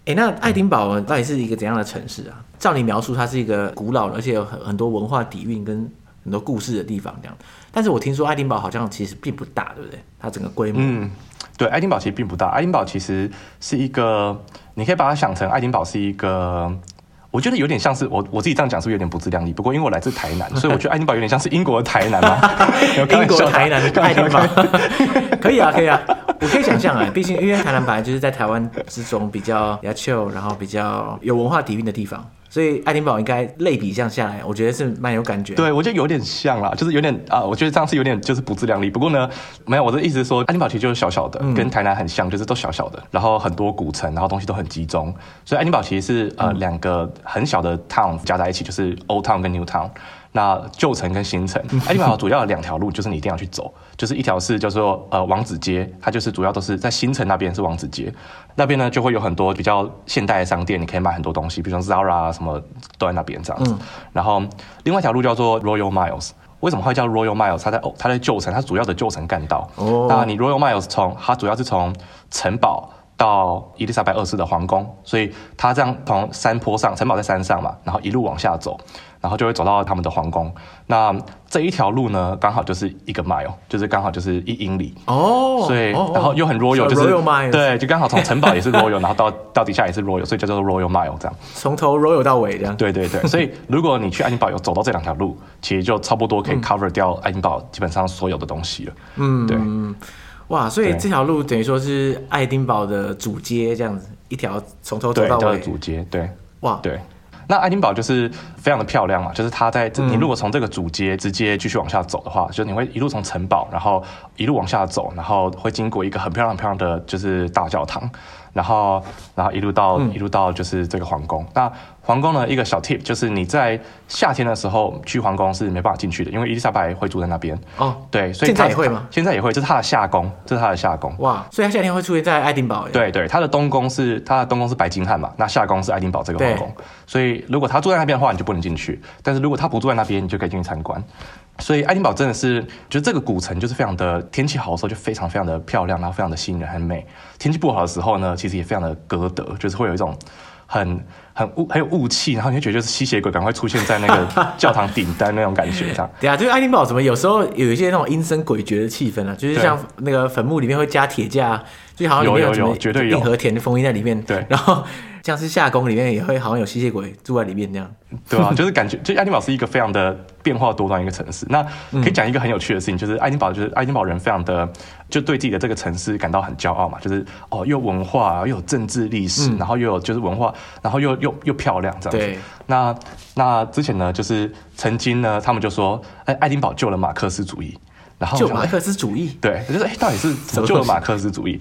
哎，那爱丁堡到底是一个怎样的城市啊？照你描述，它是一个古老而且有很很多文化底蕴跟很多故事的地方，这样。但是我听说爱丁堡好像其实并不大，对不对？它整个规模，嗯，对，爱丁堡其实并不大。爱丁堡其实是一个，你可以把它想成爱丁堡是一个，我觉得有点像是我我自己这样讲是不是有点不自量力？不过因为我来自台南，所以我觉得爱丁堡有点像是英国的台南嘛。英国台南的爱丁堡，可以啊，可以啊。我可以想象啊，毕竟因为台南本来就是在台湾之中比较比较 chill，然后比较有文化底蕴的地方，所以爱丁堡应该类比这样下来，我觉得是蛮有感觉。对，我觉得有点像啦，就是有点啊，我觉得这样是有点就是不自量力。不过呢，没有，我的意思是说，爱丁堡其实就是小小的，跟台南很像，就是都小小的，然后很多古城，然后东西都很集中，所以爱丁堡其实是呃两个很小的 town 加在一起，就是 old town 跟 new town。那旧城跟新城，爱丁堡主要有两条路，就是你一定要去走，就是一条是叫做呃王子街，它就是主要都是在新城那边是王子街，那边呢就会有很多比较现代的商店，你可以买很多东西，比如说 Zara 啊什么都在那边这样子。嗯、然后另外一条路叫做 Royal Miles，为什么会叫 Royal Miles？它在哦，它在旧城，它主要的旧城干道。哦。那你 Royal Miles 从它主要是从城堡到伊丽莎白二世的皇宫，所以它这样从山坡上，城堡在山上嘛，然后一路往下走。然后就会走到他们的皇宫。那这一条路呢，刚好就是一个 mile，就是刚好就是一英里。哦。所以，然后又很 royal，就是 royal mile。对，就刚好从城堡也是 royal，然后到到底下也是 royal，所以叫做 royal mile 这样。从头 royal 到尾这样。对对对。所以，如果你去爱丁堡有走到这两条路，其实就差不多可以 cover 掉爱丁堡基本上所有的东西了。嗯。对。哇，所以这条路等于说是爱丁堡的主街这样子，一条从头走到尾。主街。对。哇。对。那爱丁堡就是非常的漂亮嘛，就是它在你如果从这个主街直接继续往下走的话，嗯、就你会一路从城堡，然后一路往下走，然后会经过一个很漂亮很漂亮的就是大教堂。然后，然后一路到、嗯、一路到就是这个皇宫。那皇宫呢，一个小 tip 就是你在夏天的时候去皇宫是没办法进去的，因为伊丽莎白会住在那边。哦，对，所以现在也会吗？现在也会，这是她的夏宫，这是她的夏宫。哇，所以她夏天会出现在爱丁堡。对对，她的东宫是她的东宫是白金汉嘛，那夏宫是爱丁堡这个皇宫。所以如果她住在那边的话，你就不能进去；但是如果她不住在那边，你就可以进去参观。所以爱丁堡真的是，觉得这个古城就是非常的天气好的时候就非常非常的漂亮，然后非常的吸引人，很美。天气不好的时候呢，其实也非常的歌德，就是会有一种很很雾很有雾气，然后你会觉得就是吸血鬼赶快出现在那个教堂顶端那种感觉，这样。对啊，就是爱丁堡怎么有时候有一些那种阴森诡谲的气氛啊，就是像那个坟墓里面会加铁架，就好像有什么绝对有硬核甜的封印在里面。对，然后。像是夏宫里面也会好像有吸血鬼住在里面那样，对啊，就是感觉，就爱丁堡是一个非常的变化多端一个城市。那可以讲一个很有趣的事情，就是爱丁堡，就是爱丁堡人非常的就对自己的这个城市感到很骄傲嘛，就是哦，又文化又有政治历史，嗯、然后又有就是文化，然后又又又漂亮这样子。对那那之前呢，就是曾经呢，他们就说，哎，爱丁堡救了马克思主义。然后就马克思主义，对，就是哎，到底是怎么救了马克思主义？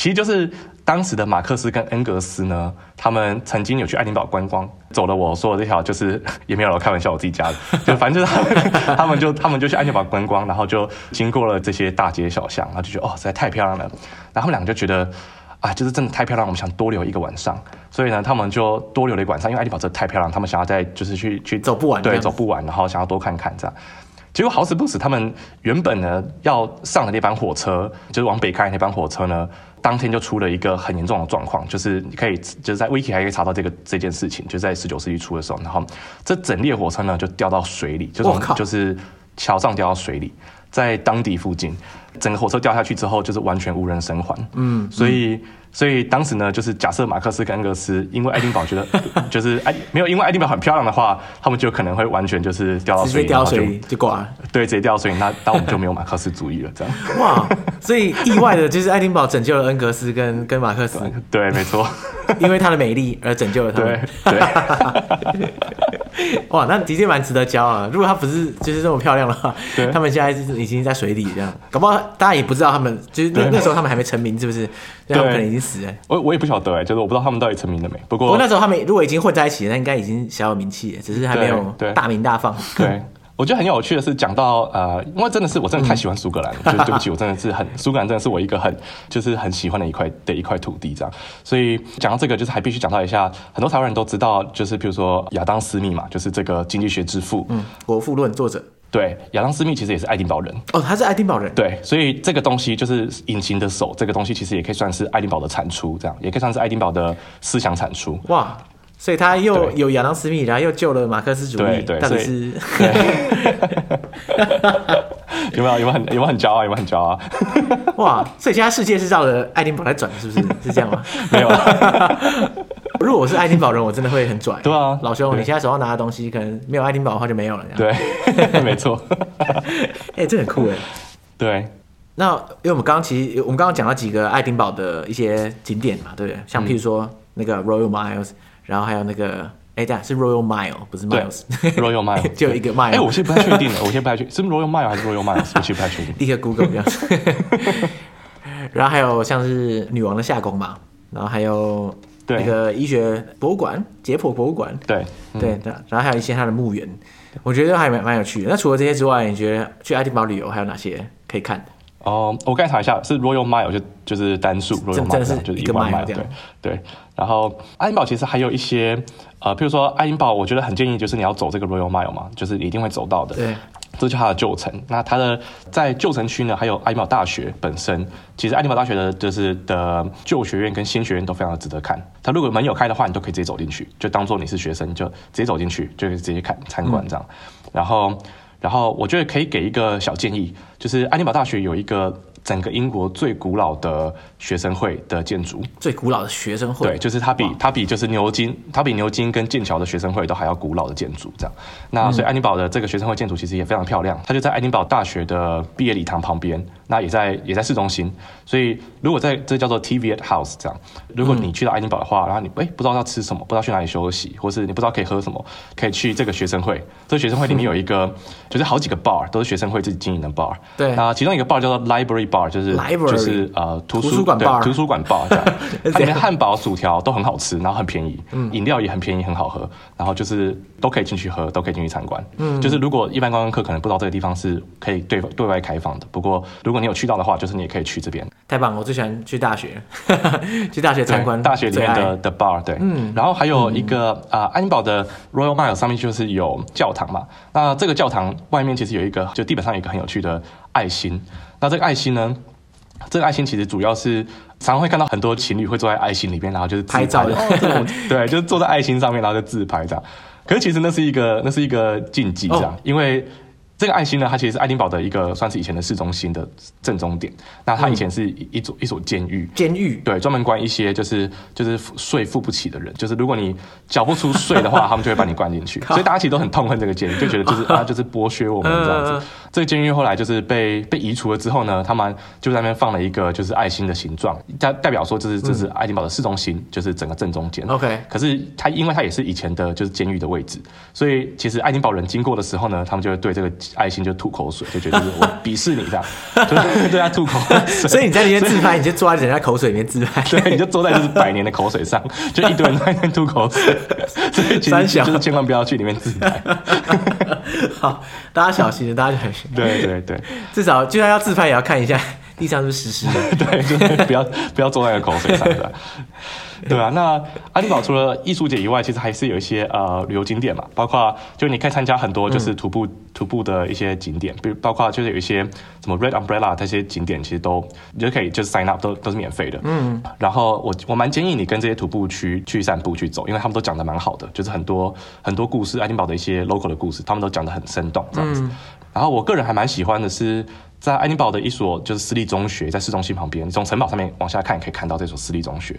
其实就是当时的马克思跟恩格斯呢，他们曾经有去爱丁堡观光，走了我说的这条，就是 也没有开玩笑，我自己家的，就反正就是他们，他们就他们就去爱丁堡观光，然后就经过了这些大街小巷，然后就觉得哦，实在太漂亮了。然后他们两个就觉得啊，就是真的太漂亮，我们想多留一个晚上。所以呢，他们就多留了一个晚上，因为爱丁堡真的太漂亮，他们想要再就是去去走不完，对，走不完，然后想要多看看这样。结果好死不死，他们原本呢要上的那班火车，就是往北开的那班火车呢，当天就出了一个很严重的状况，就是你可以就是在 Wiki 还可以查到这个这件事情，就在十九世纪初的时候，然后这整列火车呢就掉到水里，就是就是桥上掉到水里，在当地附近，整个火车掉下去之后，就是完全无人生还。嗯，所以。嗯所以当时呢，就是假设马克思跟恩格斯因为爱丁堡觉得就是爱没有因为爱丁堡很漂亮的话，他们就可能会完全就是掉到水里，掉水里就挂了。对，直接掉水里，那那我们就没有马克思主义了。这样哇，所以意外的就是爱丁堡拯救了恩格斯跟跟马克思。对，没错，因为它的美丽而拯救了他们。对。对 哇，那的确蛮值得骄傲。如果他不是就是这么漂亮的话，对他们现在是已经在水里这样，搞不好大家也不知道他们就是那那时候他们还没成名，是不是？对，他们可能已经死了。我我也不晓得哎，就是我不知道他们到底成名了没。不过不过那时候他们如果已经混在一起，那应该已经小有名气了，只是还没有大名大放。对。对我觉得很有趣的是，讲到呃，因为真的是我真的太喜欢苏格兰了，嗯、就对不起，我真的是很苏格兰真的是我一个很就是很喜欢的一块的一块土地这样，所以讲到这个，就是还必须讲到一下，很多台湾人都知道，就是比如说亚当斯密嘛，就是这个经济学之父，嗯，《国富论》作者，对，亚当斯密其实也是爱丁堡人哦，他是爱丁堡人，对，所以这个东西就是隐形的手，这个东西其实也可以算是爱丁堡的产出，这样也可以算是爱丁堡的思想产出，哇。所以他又有亚当斯密，然后又救了马克思主义，对，但是 有没有有没有很有没有很骄傲，有没有很骄傲？哇！所以现在世界是绕着爱丁堡来转，是不是？是这样吗？没有。如果我是爱丁堡人，我真的会很拽。对啊，老兄，你现在手上拿的东西，可能没有爱丁堡的话就没有了。对，没错。哎，这很酷哎。对。那因为我们刚刚其实我们刚刚讲到几个爱丁堡的一些景点嘛，对不对？像譬如说那个 Royal Miles。然后还有那个，哎，对，是 Royal Mile，不是 Miles。Royal Mile 就一个 Mile。哎，我现在不太确定了，我现在不太确定，是 Royal Mile 还是 Royal Miles？我现在不太确定。立刻 Google 这样子。然后还有像是女王的夏宫嘛，然后还有那个医学博物馆、解剖博物馆。对对，然后还有一些它的墓园，我觉得还蛮蛮有趣的。那除了这些之外，你觉得去爱丁堡旅游还有哪些可以看的？哦，我刚才查一下，是 Royal Mile 就就是单数 Royal Mile 就是一个 mile 对对。然后爱丁堡其实还有一些呃，譬如说爱丁堡，我觉得很建议就是你要走这个 Royal Mile 嘛，就是一定会走到的。对，这就是它的旧城。那它的在旧城区呢，还有爱丁堡大学本身。其实爱丁堡大学的就是的旧学院跟新学院都非常的值得看。它如果门有开的话，你都可以直接走进去，就当做你是学生，就直接走进去，就可以直接看参观这样。嗯、然后，然后我觉得可以给一个小建议，就是爱丁堡大学有一个。整个英国最古老的学生会的建筑，最古老的学生会，对，就是它比它比就是牛津，它比牛津跟剑桥的学生会都还要古老的建筑，这样。那所以爱丁堡的这个学生会建筑其实也非常漂亮，它就在爱丁堡大学的毕业礼堂旁边，那也在也在市中心。所以如果在这叫做 Teviot House 这样，如果你去到爱丁堡的话，然后你哎不知道要吃什么，不知道去哪里休息，或是你不知道可以喝什么，可以去这个学生会。这个学生会里面有一个，就是好几个 bar 都是学生会自己经营的 bar。对，那其中一个 bar 叫做 Library Bar 就是 Library 就是呃图书馆 bar 图书馆 bar 这样，它里面汉堡薯条都很好吃，然后很便宜，嗯，饮料也很便宜，很好喝，然后就是都可以进去喝，都可以进去参观，嗯，就是如果一般观光客可能不知道这个地方是可以对对外开放的，不过如果你有去到的话，就是你也可以去这边。太棒了，我最喜欢去大学，去大学参观大学里面的的 bar，对，嗯，然后还有一个啊，爱丁堡的 Royal Mile 上面就是有教堂嘛，那这个教堂外面其实有一个，就地板上有一个很有趣的爱心，那这个爱心呢？这个爱心其实主要是常常会看到很多情侣会坐在爱心里面，然后就是拍。照的，对，就是坐在爱心上面，然后就自拍这样。可是其实那是一个那是一个禁忌这样，因为这个爱心呢，它其实是爱丁堡的一个算是以前的市中心的正中点。那它以前是一一所一所监狱，监狱对，专门关一些就是就是税付不起的人，就是如果你缴不出税的话，他们就会把你关进去。所以大家其实都很痛恨这个监狱，就觉得就是啊，就是剥削我们这样子。这个监狱后来就是被被移除了之后呢，他们就在那边放了一个就是爱心的形状，代代表说这是这是爱丁堡的市中心，就是整个正中间。OK，可是它因为它也是以前的就是监狱的位置，所以其实爱丁堡人经过的时候呢，他们就会对这个。爱心就吐口水，就觉得是我 鄙视你这样，就是对他吐口水。所以你在里面自拍，你就坐在人家口水里面自拍。对，你就坐在就是百年的口水上，就一堆人在那边吐口水。所以其实就是千万不要去里面自拍。好，大家小心，大家小心。对对对，至少就算要自拍，也要看一下地上是不是湿湿的。对，就是不要不要坐在口水上的。对啊，那爱丁堡除了艺术节以外，其实还是有一些呃旅游景点嘛，包括就你可以参加很多就是徒步、嗯、徒步的一些景点，比如包括就是有一些什么 Red Umbrella 这些景点，其实都你就可以就是 sign up 都都是免费的。嗯，然后我我蛮建议你跟这些徒步区去散步去走，因为他们都讲的蛮好的，就是很多很多故事，爱丁堡的一些 local 的故事，他们都讲的很生动这样子。嗯、然后我个人还蛮喜欢的是。在爱丁堡的一所就是私立中学，在市中心旁边，从城堡上面往下看，可以看到这所私立中学。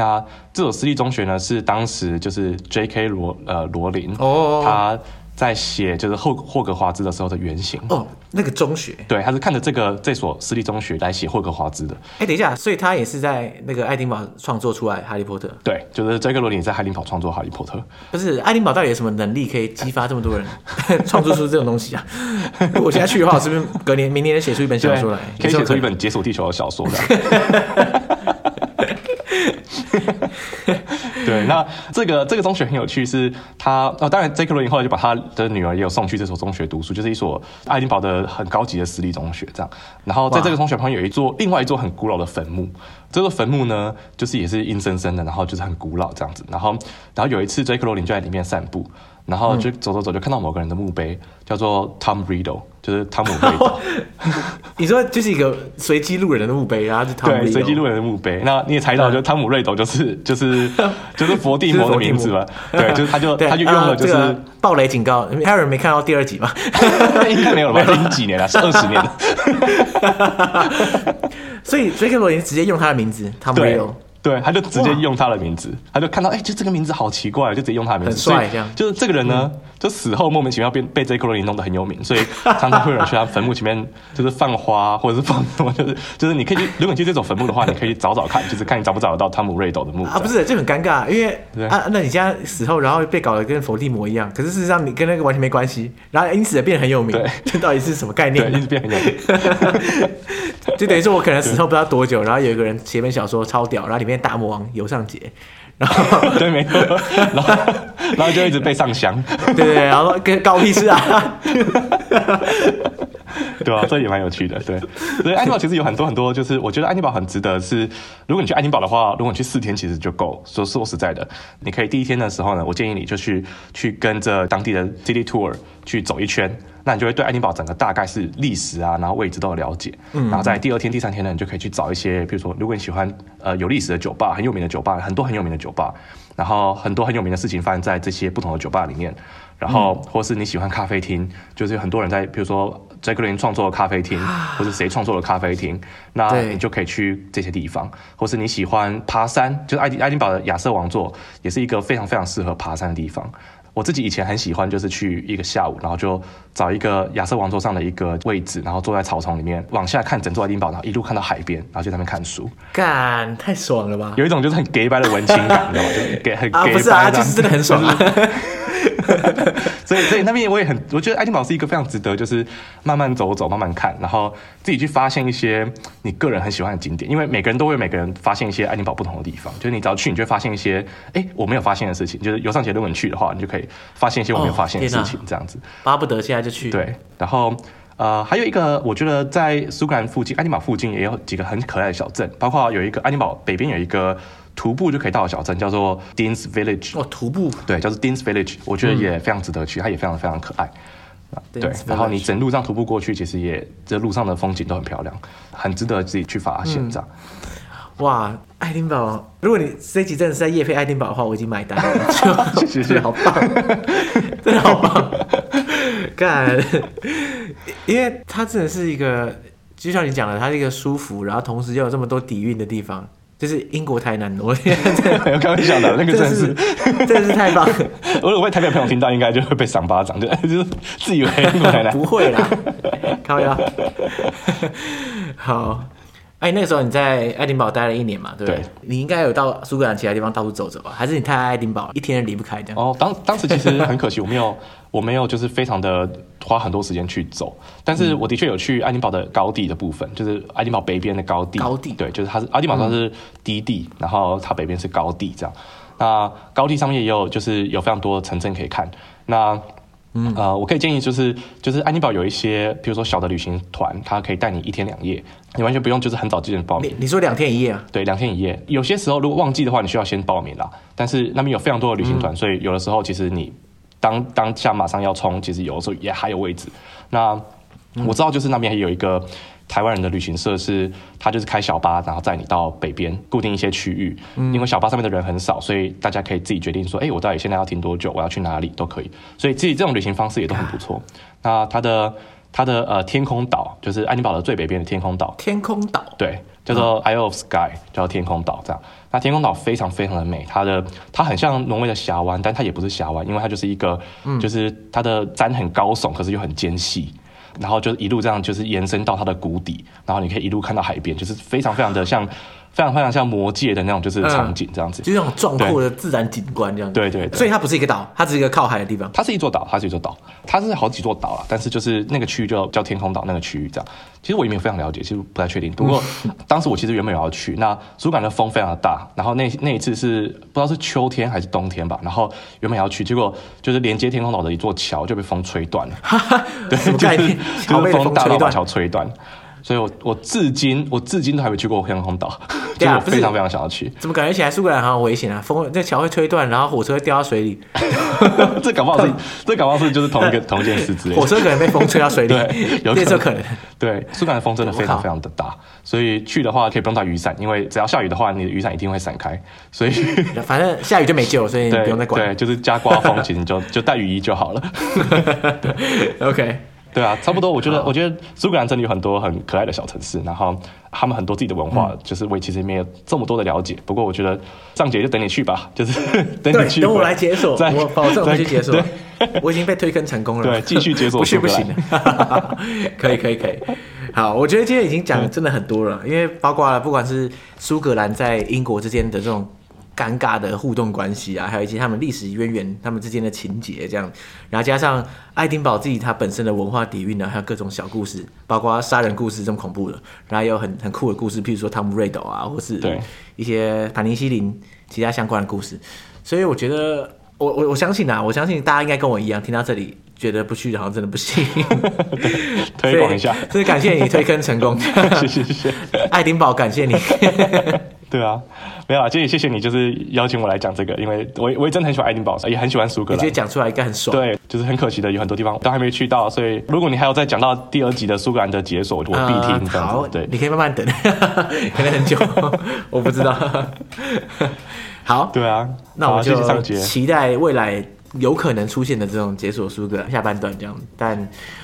那这所私立中学呢，是当时就是 J.K. 罗呃罗琳哦，他。在写就是霍霍格华兹的时候的原型哦，那个中学对，他是看着这个这所私立中学来写霍格华兹的。哎，等一下，所以他也是在那个爱丁堡创作出来哈利波特。对，就是 J.K. 罗琳在爱丁堡创作哈利波特。不是爱丁堡到底有什么能力可以激发这么多人 创作出这种东西啊？我现在去的话，我是不是隔年明年写出一本小说来，可以写出一本解锁地球的小说的？对，那这个这个中学很有趣，是他哦，当然，杰克罗琳后来就把他的女儿也有送去这所中学读书，就是一所爱丁堡的很高级的私立中学，这样。然后在这个中学旁边有一座另外一座很古老的坟墓，这座坟墓呢，就是也是阴森森的，然后就是很古老这样子。然后，然后有一次，杰克罗琳就在里面散步。然后就走走走，就看到某个人的墓碑，叫做 Tom Riddle，就是汤姆 瑞斗。你说就是一个随机路人的墓碑，然后就对随机路人的墓碑。那你也猜到，就汤姆瑞斗就是就是 就是伏地魔的名字嘛？对，就是他就他就用了就是暴雷警告。，Harry 没看到第二集吗？应该没有了吧？已经几年了，是二十年了。所以琳直接用他的名字 Tom Riddle。对，他就直接用他的名字，他就看到，哎，就这个名字好奇怪，就直接用他的名字。很帅，这样。就是这个人呢，嗯、就死后莫名其妙被被 J.K. 罗琳弄得很有名，所以常常会有人去他坟墓前面，就是放花或者是放什么，就是就是你可以去，如果你去这种坟墓的话，你可以找找看，就是看你找不找得到汤姆瑞斗的墓。啊，不是，就很尴尬，因为啊，那你现在死后，然后被搞得跟伏地魔一样，可是事实上你跟那个完全没关系，然后因此变得很有名，对，这到底是什么概念？因此变很有名，就等于说我可能死后不知道多久，然后有一个人写本小说超屌，然后里面大魔王游。上节，然后 对，没错，然后然后就一直被上香，对对，然后跟高屁事啊，对啊，这也蛮有趣的，对，所以爱丁堡其实有很多很多，就是我觉得爱丁堡很值得是，如果你去爱丁堡的话，如果你去四天其实就够，说说实在的，你可以第一天的时候呢，我建议你就去去跟着当地的 city tour 去走一圈。那你就会对爱丁堡整个大概是历史啊，然后位置都有了解。嗯，然后在第二天、第三天呢，你就可以去找一些，比如说，如果你喜欢呃有历史的酒吧，很有名的酒吧，很多很有名的酒吧，然后很多很有名的事情发生在这些不同的酒吧里面。然后，或是你喜欢咖啡厅，就是有很多人在，比如说杰克罗琳创作的咖啡厅，或是谁创作的咖啡厅，那你就可以去这些地方。或是你喜欢爬山，就是爱丁爱丁堡的亚瑟王座，也是一个非常非常适合爬山的地方。我自己以前很喜欢，就是去一个下午，然后就找一个亚瑟王座上的一个位置，然后坐在草丛里面往下看整座爱丁堡，然后一路看到海边，然后就在那边看书。干，太爽了吧！有一种就是很 gay 白的文青感，你知道吗？就给很 gay 掰啊，不是啊，就是真的很爽啊。所以，所以那边我也很，我觉得爱丁堡是一个非常值得，就是慢慢走走，慢慢看，然后自己去发现一些你个人很喜欢的景点。因为每个人都会每个人发现一些爱丁堡不同的地方，就是你只要去，你就会发现一些，哎，我没有发现的事情。就是游上杰，如果你去的话，你就可以发现一些我没有发现的事情，这样子。巴不得现在就去。对，然后呃，还有一个，我觉得在苏格兰附近，爱丁堡附近也有几个很可爱的小镇，包括有一个爱丁堡北边有一个。徒步就可以到的小镇叫做 Dean's Village。哦，徒步对，叫做 Dean's Village，我觉得也非常值得去，嗯、它也非常非常可爱。对然后你整路上徒步过去，其实也这路上的风景都很漂亮，很值得自己去发现这样。嗯、哇，爱丁堡，如果你这集真的是在夜配爱丁堡的话，我已经买单了，谢谢，棒，真的好棒，干，因为它真的是一个，就像你讲的，它是一个舒服，然后同时又有这么多底蕴的地方，就是英国台南。我开玩笑的，那个真的是，真的是太棒了。我我台北朋友听到，应该就会被赏巴掌，就就是自以为英国台南。不会啦，靠腰。好。哎，那个时候你在爱丁堡待了一年嘛，对不对？对，你应该有到苏格兰其他地方到处走走吧？还是你太爱爱丁堡，一天离不开这样？哦，当当时其实很可惜，我没有，我没有就是非常的花很多时间去走，但是我的确有去爱丁堡的高地的部分，就是爱丁堡北边的高地。高地，对，就是它是爱丁堡算是低地，嗯、然后它北边是高地这样。那高地上面也有就是有非常多的城镇可以看。那嗯呃，我可以建议就是就是安妮堡有一些，比如说小的旅行团，它可以带你一天两夜，你完全不用就是很早之前报名。你你说两天一夜啊？对，两天一夜。有些时候如果旺季的话，你需要先报名啦。但是那边有非常多的旅行团，嗯、所以有的时候其实你当当下马上要冲，其实有的时候也还有位置。那我知道就是那边还有一个。台湾人的旅行社是，他就是开小巴，然后载你到北边固定一些区域，嗯，因为小巴上面的人很少，所以大家可以自己决定说，哎、欸，我到底现在要停多久，我要去哪里都可以。所以自己这种旅行方式也都很不错。那它的它的呃天空岛，就是爱丁堡的最北边的天空岛。天空岛，对，叫做 Isle of Skye，叫做天空岛这样。那天空岛非常非常的美，它的它很像挪威的峡湾，但它也不是峡湾，因为它就是一个，嗯、就是它的山很高耸，可是又很尖细。然后就一路这样，就是延伸到它的谷底，然后你可以一路看到海边，就是非常非常的像。非常非常像魔界的那种就是场景这样子，嗯、就是那种壮阔的自然景观这样子。对对，对，所以它不是一个岛，它只是一个靠海的地方。它是一座岛，它是一座岛，它是好几座岛啊。但是就是那个区域就叫天空岛那个区域这样。其实我也没有非常了解，其实不太确定。不过 当时我其实原本有要去，那苏格兰的风非常的大，然后那那一次是不知道是秋天还是冬天吧，然后原本要去，结果就是连接天空岛的一座桥就被风吹断了。哈哈，对，就是就是风大到把桥吹断。所以我，我我至今我至今都还没去过天空岛，就我非常非常想要去。怎么感觉起来苏格兰好像危险啊？风，这桥会吹断，然后火车会掉到水里。这搞不好是，这搞不好是就是同一个同一件事之类。火车可能被风吹到水里，对，有这可能。对，苏格兰风真的非常非常的大，所以去的话可以不用带雨伞，因为只要下雨的话，你的雨伞一定会散开。所以反正下雨就没救，所以你不用再管。对，就是加刮风，其实你就就带雨衣就好了。OK。对啊，差不多。我觉得，我觉得苏格兰真的有很多很可爱的小城市，然后他们很多自己的文化，嗯、就是我其实没有这么多的了解。不过我觉得上节就等你去吧，就是等你去，等我来解锁，我保证我去解锁。我已经被推坑成功了，对，继续解锁，不去不行。可以可以可以，好，我觉得今天已经讲的真的很多了，嗯、因为包括了不管是苏格兰在英国之间的这种。尴尬的互动关系啊，还有一些他们历史渊源、他们之间的情节这样，然后加上爱丁堡自己它本身的文化底蕴呢，还有各种小故事，包括杀人故事这么恐怖的，然后也有很很酷的故事，譬如说汤姆瑞斗啊，或是一些盘尼西林其他相关的故事。所以我觉得，我我我相信啊，我相信大家应该跟我一样，听到这里觉得不去，好像真的不行。推广一下，所以感谢你推坑成功，谢谢谢谢，爱丁堡感谢你。对啊，没有啊，今天也谢谢你，就是邀请我来讲这个，因为我我也真的很喜欢爱丁堡，也很喜欢苏格兰。你觉得讲出来应该很爽。对，就是很可惜的，有很多地方都还没去到，所以如果你还有再讲到第二集的苏格兰的解锁，我必听。好，对，你可以慢慢等，可能很久，我不知道。好，对啊，那我们就期待未来有可能出现的这种解锁苏格兰下半段这样。但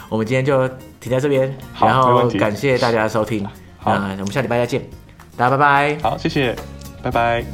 我们今天就停在这边，然后感谢大家的收听，那我们下礼拜再见。大家拜拜。好，谢谢，拜拜。